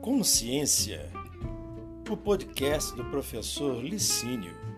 Consciência, o podcast do professor Licínio.